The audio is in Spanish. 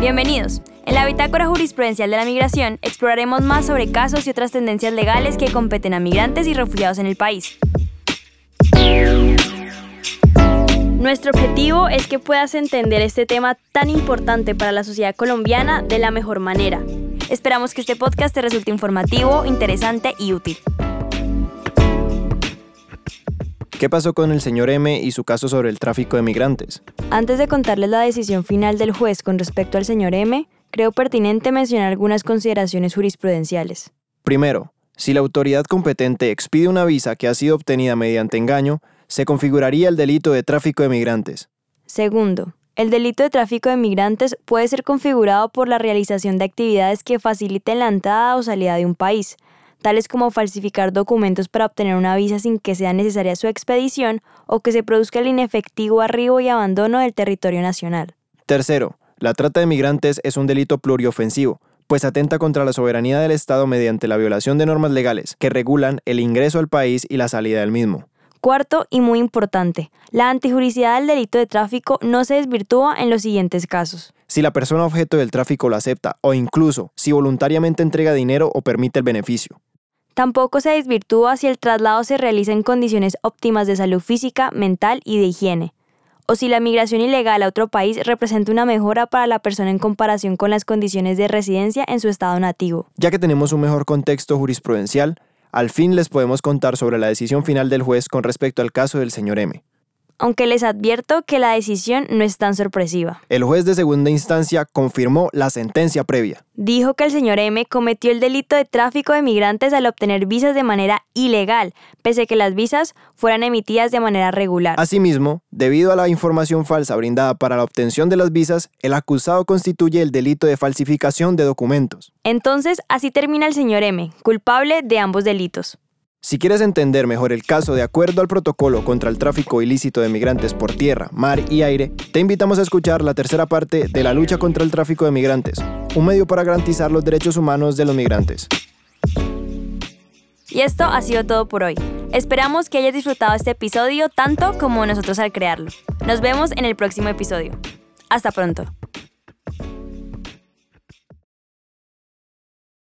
Bienvenidos. En la Bitácora Jurisprudencial de la Migración exploraremos más sobre casos y otras tendencias legales que competen a migrantes y refugiados en el país. Nuestro objetivo es que puedas entender este tema tan importante para la sociedad colombiana de la mejor manera. Esperamos que este podcast te resulte informativo, interesante y útil. ¿Qué pasó con el señor M y su caso sobre el tráfico de migrantes? Antes de contarles la decisión final del juez con respecto al señor M, creo pertinente mencionar algunas consideraciones jurisprudenciales. Primero, si la autoridad competente expide una visa que ha sido obtenida mediante engaño, se configuraría el delito de tráfico de migrantes. Segundo, el delito de tráfico de migrantes puede ser configurado por la realización de actividades que faciliten la entrada o salida de un país, tales como falsificar documentos para obtener una visa sin que sea necesaria su expedición o que se produzca el inefectivo arribo y abandono del territorio nacional. Tercero, la trata de migrantes es un delito pluriofensivo, pues atenta contra la soberanía del Estado mediante la violación de normas legales que regulan el ingreso al país y la salida del mismo. Cuarto y muy importante, la antijuricidad del delito de tráfico no se desvirtúa en los siguientes casos. Si la persona objeto del tráfico lo acepta o incluso si voluntariamente entrega dinero o permite el beneficio. Tampoco se desvirtúa si el traslado se realiza en condiciones óptimas de salud física, mental y de higiene, o si la migración ilegal a otro país representa una mejora para la persona en comparación con las condiciones de residencia en su estado nativo. Ya que tenemos un mejor contexto jurisprudencial, al fin les podemos contar sobre la decisión final del juez con respecto al caso del señor M aunque les advierto que la decisión no es tan sorpresiva. El juez de segunda instancia confirmó la sentencia previa. Dijo que el señor M cometió el delito de tráfico de migrantes al obtener visas de manera ilegal, pese a que las visas fueran emitidas de manera regular. Asimismo, debido a la información falsa brindada para la obtención de las visas, el acusado constituye el delito de falsificación de documentos. Entonces, así termina el señor M, culpable de ambos delitos. Si quieres entender mejor el caso de acuerdo al protocolo contra el tráfico ilícito de migrantes por tierra, mar y aire, te invitamos a escuchar la tercera parte de la lucha contra el tráfico de migrantes, un medio para garantizar los derechos humanos de los migrantes. Y esto ha sido todo por hoy. Esperamos que hayas disfrutado este episodio tanto como nosotros al crearlo. Nos vemos en el próximo episodio. Hasta pronto.